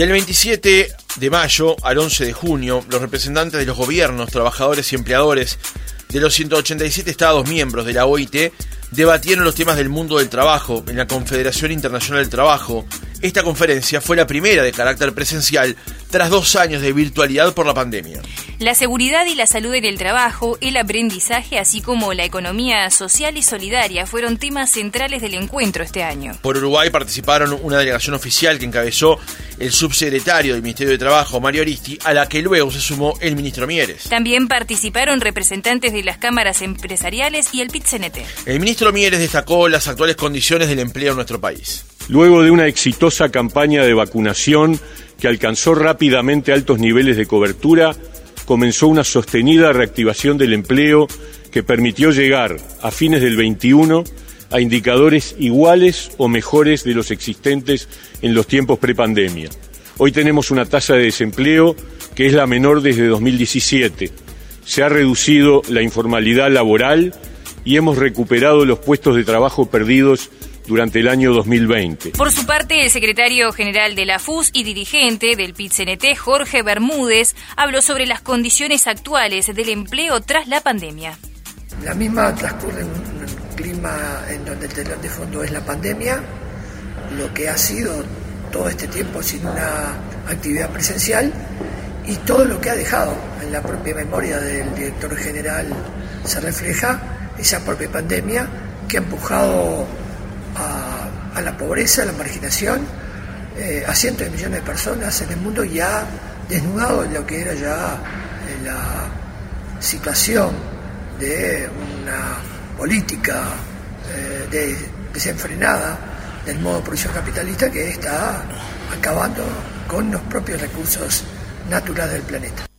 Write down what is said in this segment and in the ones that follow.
Del 27 de mayo al 11 de junio, los representantes de los gobiernos, trabajadores y empleadores de los 187 Estados miembros de la OIT debatieron los temas del mundo del trabajo en la Confederación Internacional del Trabajo. Esta conferencia fue la primera de carácter presencial tras dos años de virtualidad por la pandemia. La seguridad y la salud en el trabajo, el aprendizaje, así como la economía social y solidaria fueron temas centrales del encuentro este año. Por Uruguay participaron una delegación oficial que encabezó el subsecretario del Ministerio de Trabajo, Mario Aristi, a la que luego se sumó el ministro Mieres. También participaron representantes de las cámaras empresariales y el pit El ministro Mieres destacó las actuales condiciones del empleo en nuestro país. Luego de una exitosa campaña de vacunación que alcanzó rápidamente altos niveles de cobertura, comenzó una sostenida reactivación del empleo que permitió llegar a fines del 21 a indicadores iguales o mejores de los existentes en los tiempos prepandemia. Hoy tenemos una tasa de desempleo que es la menor desde 2017. Se ha reducido la informalidad laboral y hemos recuperado los puestos de trabajo perdidos durante el año 2020. Por su parte, el secretario general de la FUS y dirigente del PIT-CNT, Jorge Bermúdez, habló sobre las condiciones actuales del empleo tras la pandemia. La misma transcurre en un clima en donde el telón de fondo es la pandemia, lo que ha sido todo este tiempo sin una actividad presencial y todo lo que ha dejado en la propia memoria del director general se refleja esa propia pandemia que ha empujado a, la pobreza, a la marginación, eh, a cientos de millones de personas en el mundo ya desnudado en lo que era ya eh, la situación de una política eh, desenfrenada del modo de producción capitalista que está acabando con los propios recursos naturales del planeta.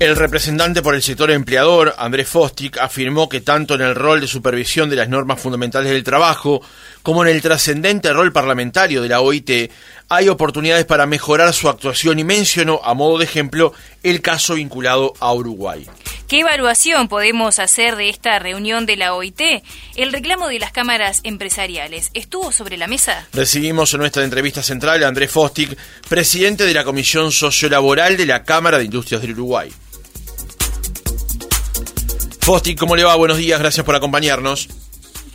El representante por el sector empleador, Andrés Fostic, afirmó que tanto en el rol de supervisión de las normas fundamentales del trabajo como en el trascendente rol parlamentario de la OIT hay oportunidades para mejorar su actuación y mencionó, a modo de ejemplo, el caso vinculado a Uruguay. ¿Qué evaluación podemos hacer de esta reunión de la OIT? El reclamo de las cámaras empresariales estuvo sobre la mesa. Recibimos en nuestra entrevista central a Andrés Fostic, presidente de la Comisión Sociolaboral de la Cámara de Industrias del Uruguay. Fosti, ¿cómo le va? Buenos días, gracias por acompañarnos.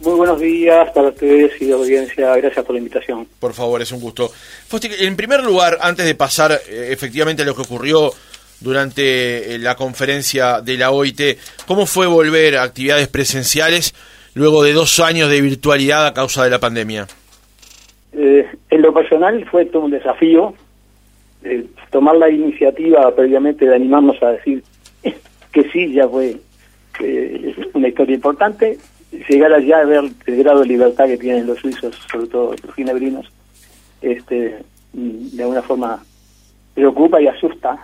Muy buenos días para ustedes y la audiencia, gracias por la invitación. Por favor, es un gusto. Fosti, en primer lugar, antes de pasar eh, efectivamente a lo que ocurrió durante eh, la conferencia de la OIT, ¿cómo fue volver a actividades presenciales luego de dos años de virtualidad a causa de la pandemia? Eh, en lo personal fue todo un desafío tomar la iniciativa previamente de animarnos a decir que sí, ya fue es una historia importante. Llegar allá a ver el grado de libertad que tienen los suizos, sobre todo los ginebrinos, este, de alguna forma preocupa y asusta.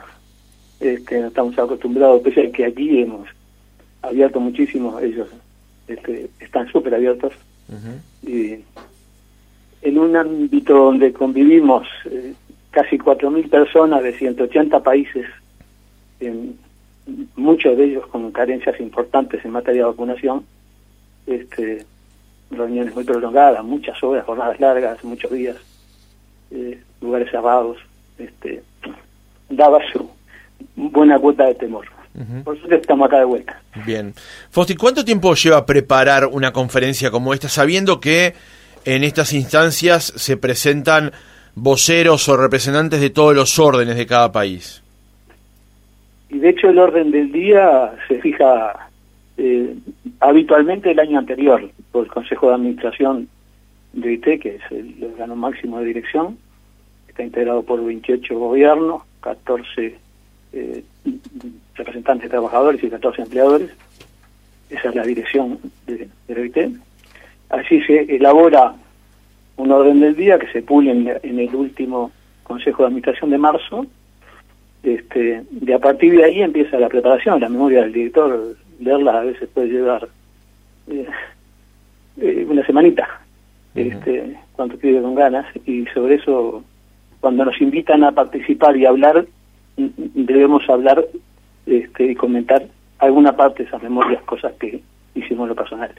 Este, no estamos acostumbrados, pese a que aquí hemos abierto muchísimo, ellos este, están súper abiertos. Y en un ámbito donde convivimos eh, casi 4.000 personas de 180 países, en, muchos de ellos con carencias importantes en materia de vacunación, este, reuniones muy prolongadas, muchas horas, jornadas largas, muchos días, eh, lugares cerrados, este, daba su buena cuota de temor. Por eso estamos acá de vuelta. Bien. Fosti, ¿cuánto tiempo lleva preparar una conferencia como esta, sabiendo que en estas instancias se presentan voceros o representantes de todos los órdenes de cada país? Y de hecho el orden del día se fija eh, habitualmente el año anterior por el Consejo de Administración de IT, que es el órgano máximo de dirección, está integrado por 28 gobiernos, 14 eh, representantes de trabajadores y 14 empleadores. Esa es la dirección de, de la IT. Así se elabora un orden del día que se pule en el último Consejo de Administración de marzo este, de a partir de ahí empieza la preparación, la memoria del director, leerla a veces puede llevar eh, eh, una semanita, este, cuando pide con ganas, y sobre eso, cuando nos invitan a participar y hablar, debemos hablar este, y comentar alguna parte de esas memorias, cosas que hicimos lo personal.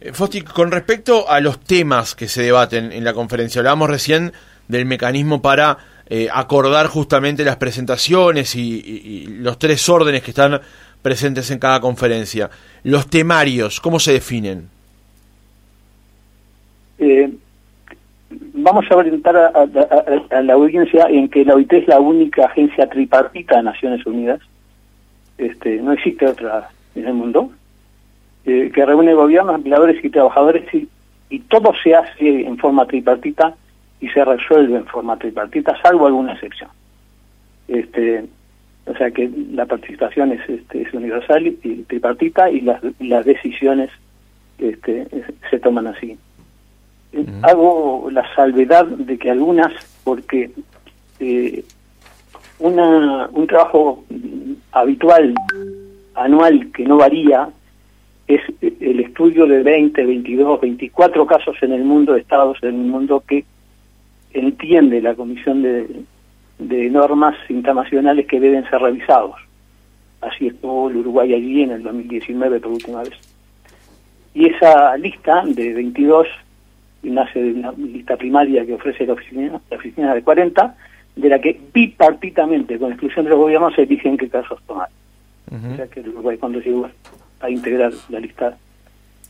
Eh, Fosti, con respecto a los temas que se debaten en la conferencia, hablábamos recién del mecanismo para eh, acordar justamente las presentaciones y, los tres órdenes que están presentes en cada conferencia. Los temarios, ¿cómo se definen? Eh, vamos a orientar a, la audiencia en que la OIT es la única agencia tripartita de Naciones Unidas. Este, no existe otra en el mundo eh, que reúne gobiernos, empleadores y trabajadores y, y todo se hace en forma tripartita y se resuelve en forma tripartita, salvo alguna excepción. Este, o sea que la participación es, este, es universal y, tripartita y las, las decisiones este, se toman así. Hago la salvedad de que algunas, porque eh, una, un trabajo habitual, anual, que no varía, es el estudio de 20, 22, 24 casos en el mundo, de estados en el mundo que entiende la Comisión de, de Normas Internacionales que deben ser revisados. Así estuvo el Uruguay allí en el 2019 por última vez. Y esa lista de 22 nace de una lista primaria que ofrece la oficina, la oficina de 40, de la que bipartitamente, con exclusión de los gobiernos, se eligen qué casos tomar. O sea que el Uruguay cuando llegó a integrar la lista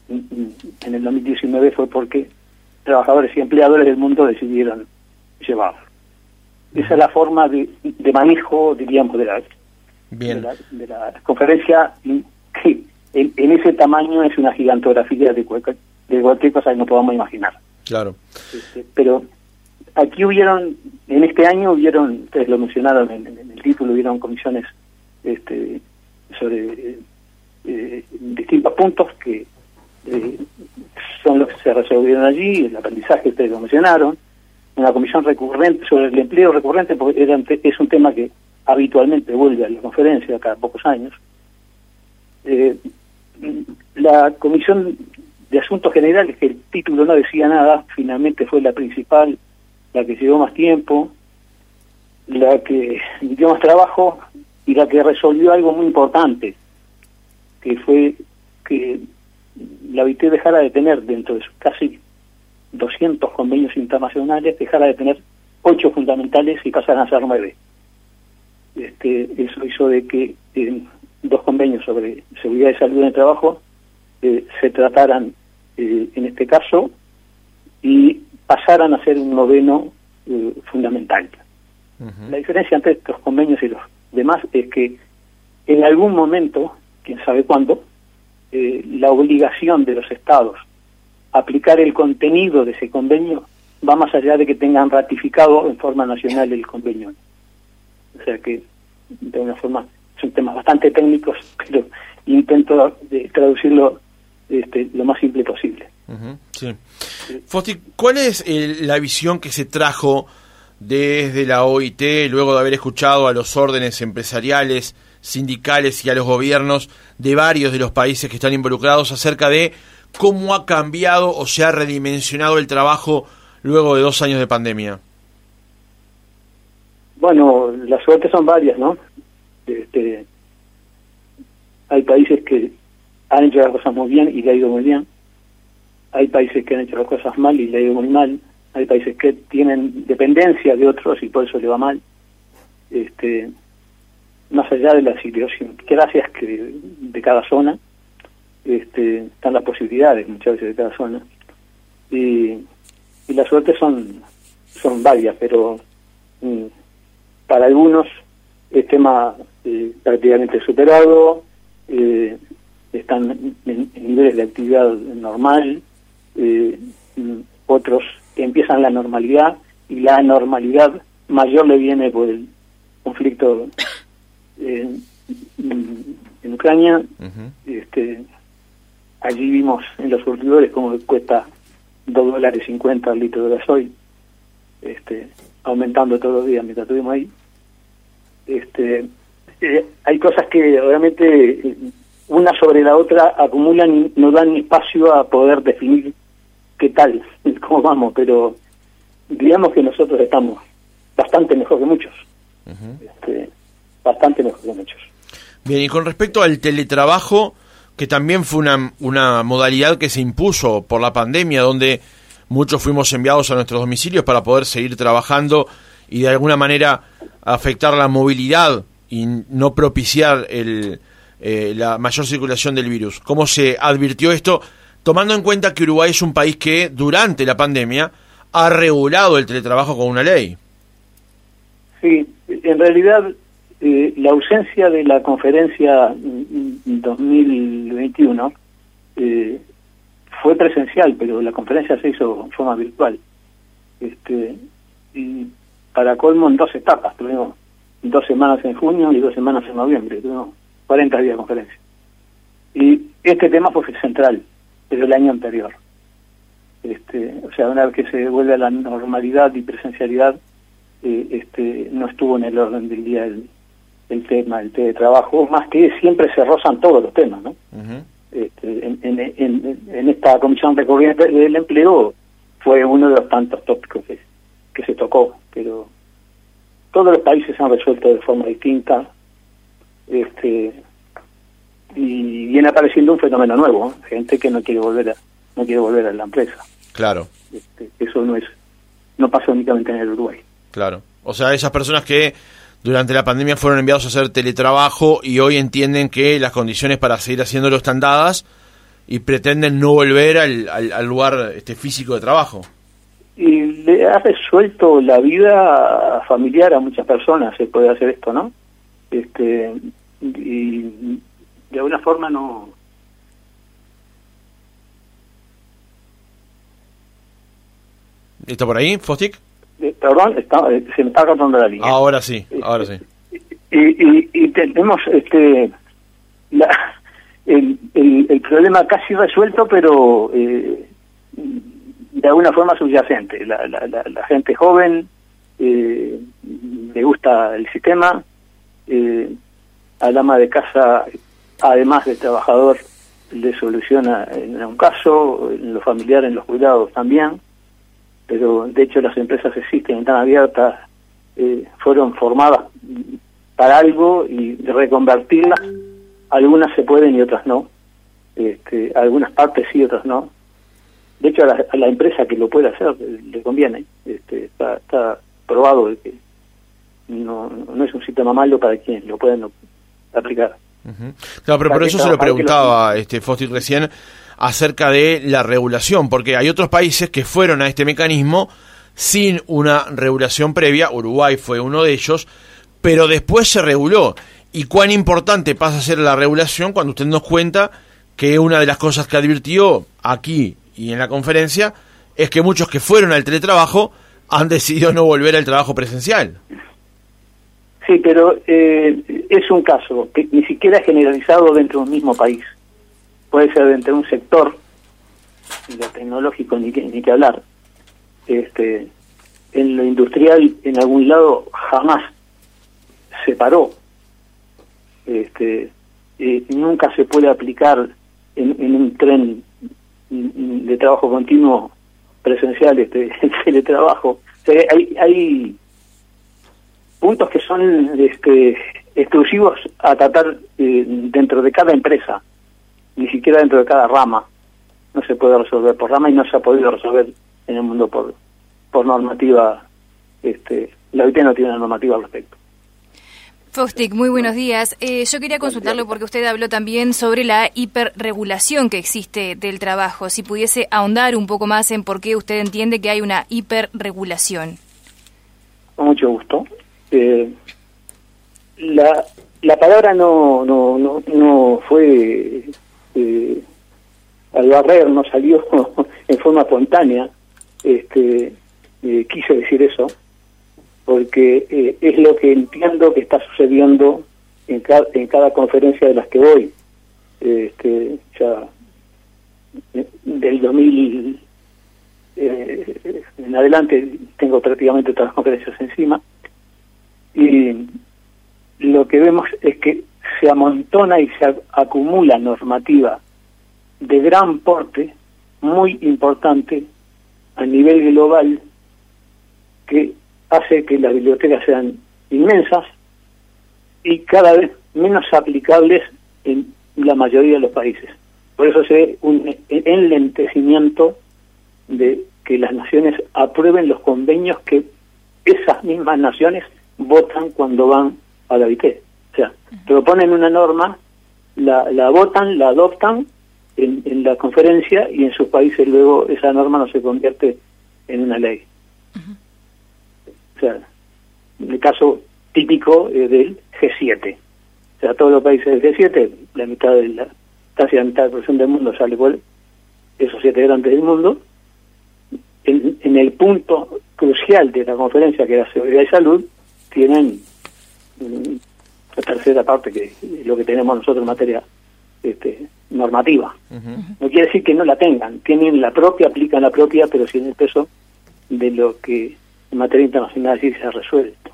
en el 2019 fue porque trabajadores y empleadores del mundo decidieron llevarlo. Esa es la forma de, manejo, diríamos, de la, Bien. De, la, conferencia, que en, ese tamaño es una gigantografía de cualquier, de cualquier cosa que no podamos imaginar. Claro. Este, pero aquí hubieron, en este año hubieron, ustedes lo mencionaron en, el título, hubieron comisiones este, sobre eh, distintos puntos que eh, son los que se resolvieron allí, el aprendizaje ustedes lo mencionaron, una comisión recurrente sobre el empleo recurrente, porque es un tema que habitualmente vuelve a la conferencia cada pocos años. Eh, la comisión de asuntos generales, que el título no decía nada, finalmente fue la principal, la que llevó más tiempo, la que dio más trabajo y la que resolvió algo muy importante, que fue que la OIT dejara de tener dentro de sus casi 200 convenios internacionales, dejara de tener ocho fundamentales y pasaran a ser nueve. Este, eso hizo de que eh, dos convenios sobre seguridad y salud en el trabajo eh, se trataran eh, en este caso y pasaran a ser un noveno fundamental. La diferencia entre estos convenios y los demás es que en algún momento, quién sabe cuándo, la obligación de los estados aplicar el contenido de ese convenio va más allá de que tengan ratificado en forma nacional el convenio. O sea que, de una forma, son temas bastante técnicos, pero intento de traducirlo este, lo más simple posible. sí. Fosti, ¿cuál es la visión que se trajo desde la OIT luego de haber escuchado a los órdenes empresariales, sindicales y a los gobiernos de varios de los países que están involucrados acerca de cómo ha cambiado o se ha redimensionado el trabajo luego de dos años de pandemia? Bueno, las suertes son varias, ¿no? Este, hay países que han hecho las cosas muy bien y le ha ido muy bien. Hay países que han hecho las cosas mal y le ha ido muy mal. Hay países que tienen dependencia de otros y por eso le va mal. Este, más allá de las idiosincrasias que de cada zona, este, están las posibilidades muchas veces de cada zona. Y, las suertes son, son varias, pero mm, para algunos el tema eh, prácticamente superado, eh, están en, niveles de actividad normal, eh, mm, otros empiezan la normalidad y la normalidad mayor le viene por el conflicto en, en Ucrania, este, Allí vimos en los surtidores cómo cuesta 2 dólares 50 el litro de gasoil, este, aumentando todos los días mientras estuvimos ahí. Este, eh, hay cosas que obviamente una sobre la otra acumulan y no dan espacio a poder definir qué tal, cómo vamos, pero digamos que nosotros estamos bastante mejor que muchos. este, bastante mejor que muchos. Bien, y con respecto al teletrabajo, que también fue una, una modalidad que se impuso por la pandemia, donde muchos fuimos enviados a nuestros domicilios para poder seguir trabajando y de alguna manera afectar la movilidad y no propiciar el, eh, la mayor circulación del virus. ¿Cómo se advirtió esto? Tomando en cuenta que Uruguay es un país que durante la pandemia ha regulado el teletrabajo con una ley. Sí, en realidad eh, la ausencia de la conferencia 2021 eh, fue presencial, pero la conferencia se hizo en forma virtual. Este, y para colmo en dos etapas, tuvimos dos semanas en junio y dos semanas en noviembre, tuvimos 40 días de conferencia. Y este tema fue central, pero el año anterior. Este, o sea, una vez que se vuelve a la normalidad y presencialidad, eh, este, no estuvo en el orden del día el, el tema del teletrabajo, más que siempre se rozan todos los temas, ¿no? este, en, en, en, esta comisión recurrente del empleo fue uno de los tantos tópicos que, que se tocó, pero todos los países han resuelto de forma distinta, este y viene apareciendo un fenómeno nuevo, gente que no quiere volver a no quiere volver a la empresa. Claro. Este, eso no es no pasa únicamente en el Uruguay. Claro. O sea, esas personas que durante la pandemia fueron enviados a hacer teletrabajo y hoy entienden que las condiciones para seguir haciéndolo están dadas y pretenden no volver al, al, lugar este físico de trabajo. Y le ha resuelto la vida familiar a muchas personas, se puede hacer esto, ¿no? Este, y de alguna forma no... ¿Está por ahí, Fostic? Eh, perdón, eh, se me está cortando la línea. Ahora sí, ahora sí. Y, y, tenemos este la, el, el, problema casi resuelto, pero eh, de alguna forma subyacente. La, la, la, gente joven eh, le gusta el sistema, al ama de casa, además del trabajador, le soluciona en un caso, en lo familiar, en los cuidados también pero de hecho las empresas existen, están abiertas, eh, fueron formadas para algo y reconvertirlas, algunas se pueden y otras no, este, algunas partes sí, otras no. De hecho, a la, empresa que lo puede hacer le conviene, este, está, está probado de que no, no es un sistema malo para quienes lo pueden aplicar. Claro, pero por eso se lo preguntaba este Fosti recién, acerca de la regulación, porque hay otros países que fueron a este mecanismo sin una regulación previa, Uruguay fue uno de ellos, pero después se reguló. ¿Y cuán importante pasa a ser la regulación cuando usted nos cuenta que una de las cosas que advirtió aquí y en la conferencia es que muchos que fueron al teletrabajo han decidido no volver al trabajo presencial? Sí, pero eh, es un caso que ni siquiera es generalizado dentro de un mismo país puede ser dentro de un sector, lo tecnológico ni que, ni que hablar, este, en lo industrial en algún lado jamás se paró, este, nunca se puede aplicar en, un tren de trabajo continuo presencial este el teletrabajo. Hay hay puntos que son este exclusivos a tratar eh, dentro de cada empresa ni siquiera dentro de cada rama. No se puede resolver por rama y no se ha podido resolver en el mundo por, por normativa. Este, la OIT no tiene una normativa al respecto. Fostic, muy buenos días. Eh, yo quería consultarlo porque usted habló también sobre la hiperregulación que existe del trabajo. Si pudiese ahondar un poco más en por qué usted entiende que hay una hiperregulación. Con mucho gusto. Eh, la, la palabra no, no, no, no fue eh, al barrer no salió en forma espontánea, este, eh, quise decir eso, porque eh, es lo que entiendo que está sucediendo en cada, en cada conferencia de las que voy. Este, ya eh, del 2000 en adelante tengo prácticamente todas las conferencias encima y lo que vemos es que se amontona y se acumula normativa de gran porte, muy importante a nivel global, que hace que las bibliotecas sean inmensas y cada vez menos aplicables en la mayoría de los países. Por eso se ve un enlentecimiento de que las naciones aprueben los convenios que esas mismas naciones votan cuando van a la OIT. O sea, proponen una norma, la, la votan, la adoptan en, en, la conferencia y en sus países luego esa norma no se convierte en una ley. O sea, el caso típico del G7. O sea, todos los países del G7, la mitad de la, casi la mitad de la población del mundo sale por esos siete grandes del mundo, en, en, el punto crucial de la conferencia, que era seguridad y salud, tienen la tercera parte que es lo que tenemos nosotros en materia este, normativa. No quiere decir que no la tengan, tienen la propia, aplican la propia, pero sin el peso de lo que en materia internacional sí se ha resuelto.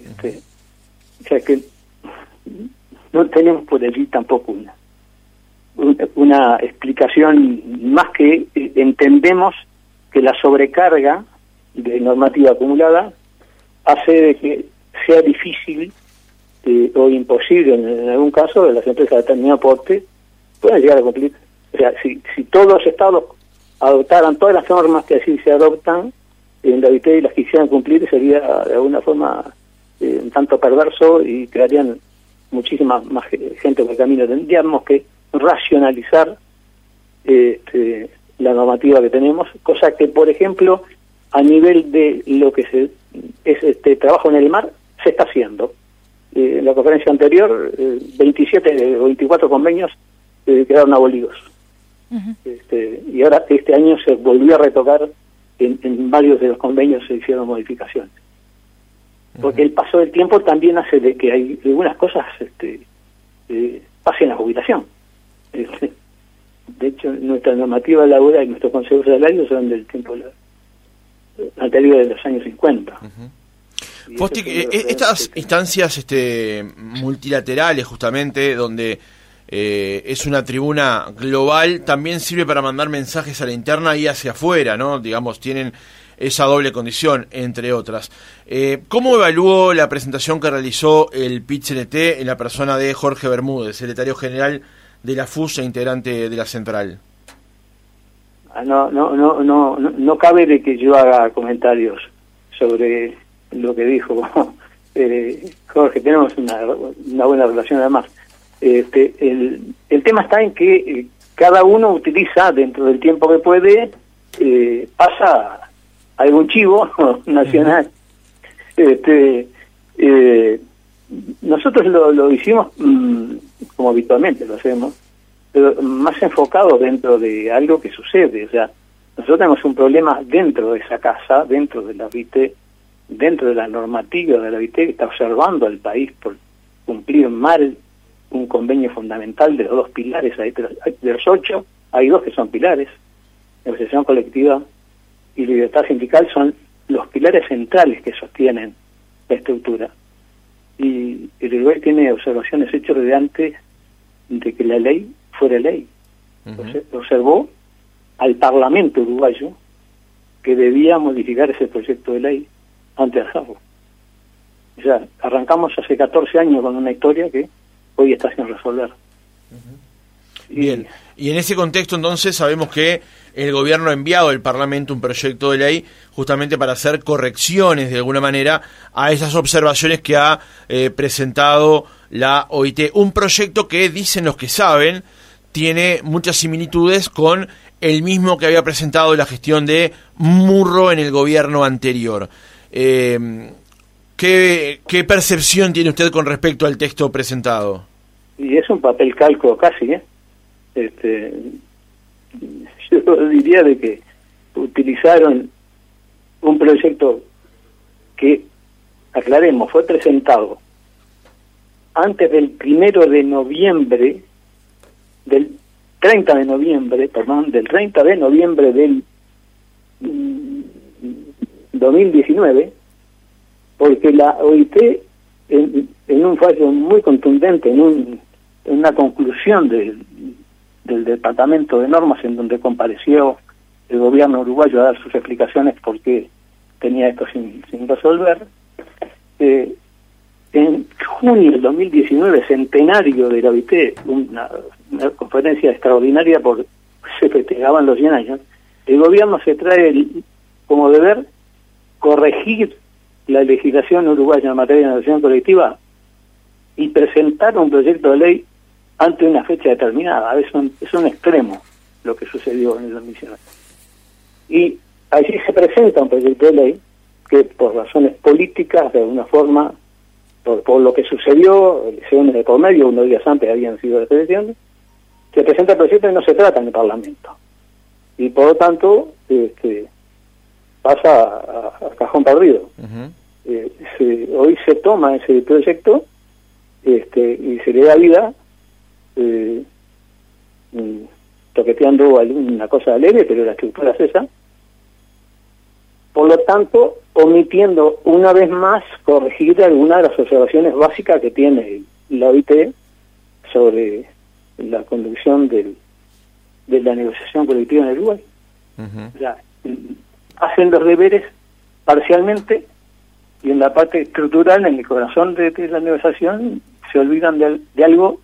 Este, o sea que no tenemos por allí tampoco una, una explicación más que eh, entendemos que la sobrecarga de normativa acumulada hace de que sea difícil eh, o imposible en, algún caso las empresas de determinado porte puedan llegar a cumplir. O sea, si, si todos los estados adoptaran todas las normas que así se adoptan en la y las quisieran cumplir, sería de alguna forma eh, un tanto perverso y crearían muchísima más gente por el camino. Tendríamos que racionalizar este, la normativa que tenemos, cosa que, por ejemplo, a nivel de lo que se, es este trabajo en el mar, se está haciendo. Eh, en la conferencia anterior, 27 o 24 convenios eh, quedaron abolidos. este, y ahora este año se volvió a retocar, en, varios de los convenios se hicieron modificaciones. Porque el paso del tiempo también hace de que hay algunas cosas este, eh, pasen a jubilación. Este, de hecho, nuestra normativa laboral y nuestros consejos salarios son del tiempo anterior de los años 50. Eh, estas instancias este, multilaterales, justamente, donde eh, es una tribuna global, también sirve para mandar mensajes a la interna y hacia afuera, ¿no? Digamos, tienen esa doble condición, entre otras. Eh, ¿Cómo evaluó la presentación que realizó el pit en la persona de Jorge Bermúdez, secretario general de la FUS e integrante de la central? Ah, no, no, no, no, no cabe de que yo haga comentarios sobre lo que dijo eh, Jorge, tenemos una, una, buena relación además. Este, el, el tema está en que eh, cada uno utiliza dentro del tiempo que puede, eh, pasa algún chivo nacional. Este, eh, nosotros lo, lo hicimos mm, como habitualmente lo hacemos, pero más enfocado dentro de algo que sucede. O sea, nosotros tenemos un problema dentro de esa casa, dentro de la VITE, dentro de la normativa de la VITE, que está observando al país por cumplir mal un convenio fundamental de los dos pilares, de los ocho, hay dos que son pilares, negociación colectiva y libertad sindical son los pilares centrales que sostienen la estructura. Y el Uruguay tiene observaciones hechas desde antes de que la ley fuera ley. Observó al Parlamento uruguayo que debía modificar ese proyecto de ley antes de hacerlo. O sea, arrancamos hace 14 años con una historia que hoy está sin resolver. Bien, y en ese contexto entonces sabemos que el gobierno ha enviado al Parlamento un proyecto de ley justamente para hacer correcciones de alguna manera a esas observaciones que ha eh, presentado la OIT. Un proyecto que, dicen los que saben, tiene muchas similitudes con el mismo que había presentado la gestión de Murro en el gobierno anterior. Eh, ¿qué, ¿Qué percepción tiene usted con respecto al texto presentado? Y es un papel calco casi, ¿eh? Este, yo diría de que utilizaron un proyecto que, aclaremos, fue presentado antes del primero de noviembre, del 30 de noviembre, perdón, del 30 de noviembre del 2019, mm, porque la OIT, en, un fallo muy contundente, en, un, en una conclusión del, Departamento de Normas, en donde compareció el gobierno uruguayo a dar sus explicaciones por qué tenía esto sin, resolver, eh, en junio del 2019, centenario de la OIT, una, conferencia extraordinaria porque se festejaban los 100 años, el gobierno se trae el, como deber corregir la legislación uruguaya en materia de negociación colectiva y presentar un proyecto de ley ante una fecha determinada. Es un, es un extremo lo que sucedió en el 2019. Y allí se presenta un proyecto de ley que por razones políticas, de alguna forma, por, por lo que sucedió, elecciones de por medio, unos días antes habían sido las elecciones, se presenta el proyecto y no se trata en el Parlamento. Y por lo tanto, este, pasa a, cajón perdido. Eh, hoy se toma ese proyecto este, y se le da vida eh, toqueteando alguna cosa leve, pero la estructura es esa. Por lo tanto, omitiendo una vez más corregir algunas de las observaciones básicas que tiene la OIT sobre la conducción del, de la negociación colectiva en el Uruguay. Hacen los deberes parcialmente y en la parte estructural, en el corazón de, la negociación, se olvidan de, de, algo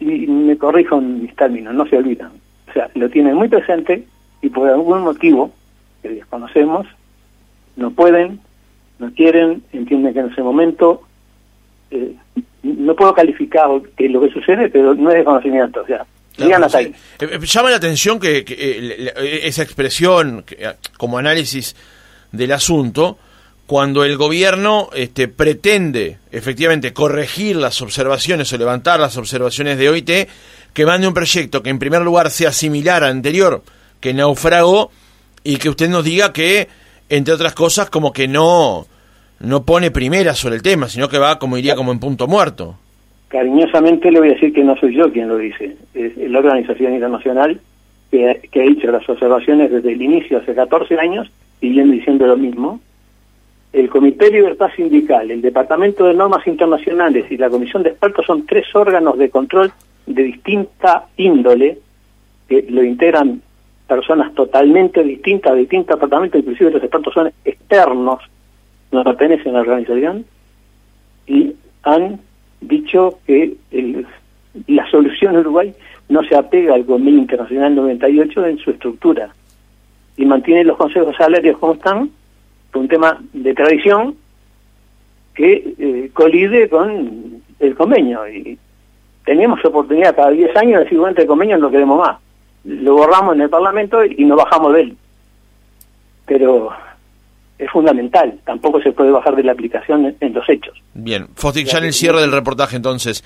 y me corrijo en mis términos, no se olvidan. O sea, lo tienen muy presente y por algún motivo que desconocemos, no pueden, no quieren, entienden que en ese momento eh, no puedo calificar que lo que sucede, pero no es desconocimiento, o sea, Claro, hasta ahí. Eh, eh, llama la atención que, esa expresión como análisis del asunto, cuando el gobierno este, pretende efectivamente corregir las observaciones o levantar las observaciones de OIT, que mande un proyecto que en primer lugar sea similar al anterior, que naufragó, y que usted nos diga que, entre otras cosas, como que no no pone primera sobre el tema, sino que va, como iría, como en punto muerto. Cariñosamente le voy a decir que no soy yo quien lo dice, es la organización internacional que, ha hecho las observaciones desde el inicio, hace 14 años, y viene diciendo lo mismo. El Comité de Libertad Sindical, el Departamento de Normas Internacionales y la Comisión de Expertos son tres órganos de control de distinta índole que lo integran personas totalmente distintas, de distintos departamentos, inclusive los expertos son externos no pertenecen a la organización y han dicho que la solución Uruguay no se apega al convenio internacional 98 en su estructura y mantiene los consejos salarios como están, por un tema de tradición que eh, colide con el convenio. Y teníamos oportunidad cada 10 años de decir, bueno, el convenio no queremos más. Lo borramos en el Parlamento y no bajamos de él. Pero es fundamental. Tampoco se puede bajar de la aplicación en, los hechos. Bien, Fostic, ya en el cierre del reportaje entonces,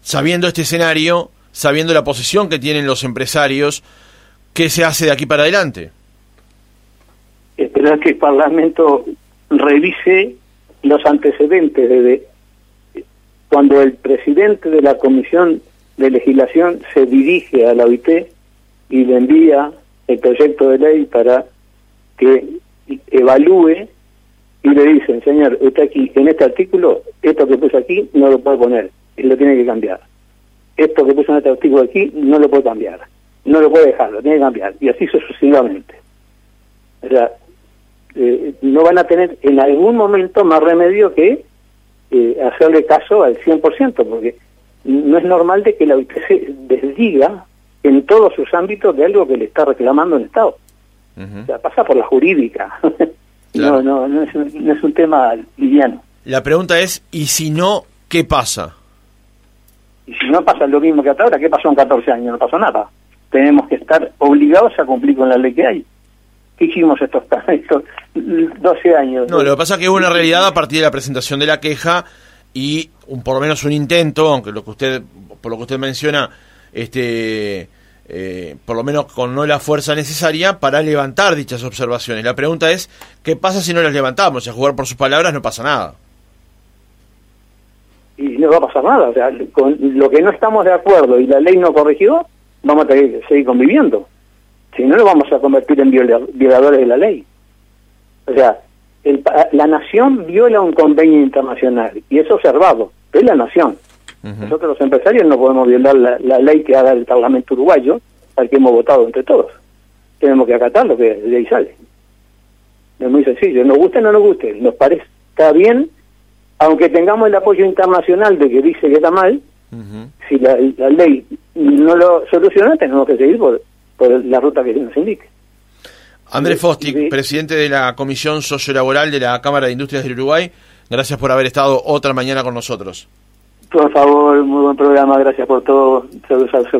sabiendo este escenario, sabiendo la posición que tienen los empresarios, ¿qué se hace de aquí para adelante? Esperar que el Parlamento revise los antecedentes de cuando el presidente de la Comisión de Legislación se dirige a la OIT y le envía el proyecto de ley para que evalúe y le dicen, señor, usted aquí, en este artículo, esto que puso aquí no lo puede poner, lo tiene que cambiar. Esto que puso en este artículo aquí no lo puede cambiar, no lo puede dejar, lo tiene que cambiar, y así sucesivamente. O sea, eh, no van a tener en algún momento más remedio que eh, hacerle caso al 100%, porque no es normal de que la UIT se desdiga en todos sus ámbitos de algo que le está reclamando el Estado o sea, pasa por la jurídica. no, no, no es, no es un tema liviano. La pregunta es, ¿y si no, qué pasa? Y si no pasa lo mismo que hasta ahora, ¿qué pasó en 14 años? No pasó nada. Tenemos que estar obligados a cumplir con la ley que hay. ¿Qué hicimos estos, estos 12 años? No, lo que pasa es que hubo una realidad a partir de la presentación de la queja y un, por lo menos un intento, aunque lo que usted, por lo que usted menciona, este eh, por lo menos con no la fuerza necesaria para levantar dichas observaciones. La pregunta es, ¿qué pasa si no las levantamos? Si a jugar por sus palabras no pasa nada. Y no va a pasar nada. O sea, con lo que no estamos de acuerdo y la ley no corrigió, vamos a seguir conviviendo. Si no, nos vamos a convertir en violadores de la ley. O sea, la nación viola un convenio internacional y es observado, es la nación. Nosotros los empresarios no podemos violar la, ley que haga el Parlamento uruguayo, al que hemos votado entre todos. Tenemos que acatar lo que de ahí sale. Es muy sencillo, nos guste o no nos guste, nos parezca bien aunque tengamos el apoyo internacional de que dice que está mal, si la, ley no lo soluciona, tenemos que seguir por, por la ruta que nos indique. Andrés Fostic, presidente de la Comisión Sociolaboral de la Cámara de Industrias del Uruguay, gracias por haber estado otra mañana con nosotros. Por favor, muy buen programa, gracias por todo. Saludos a su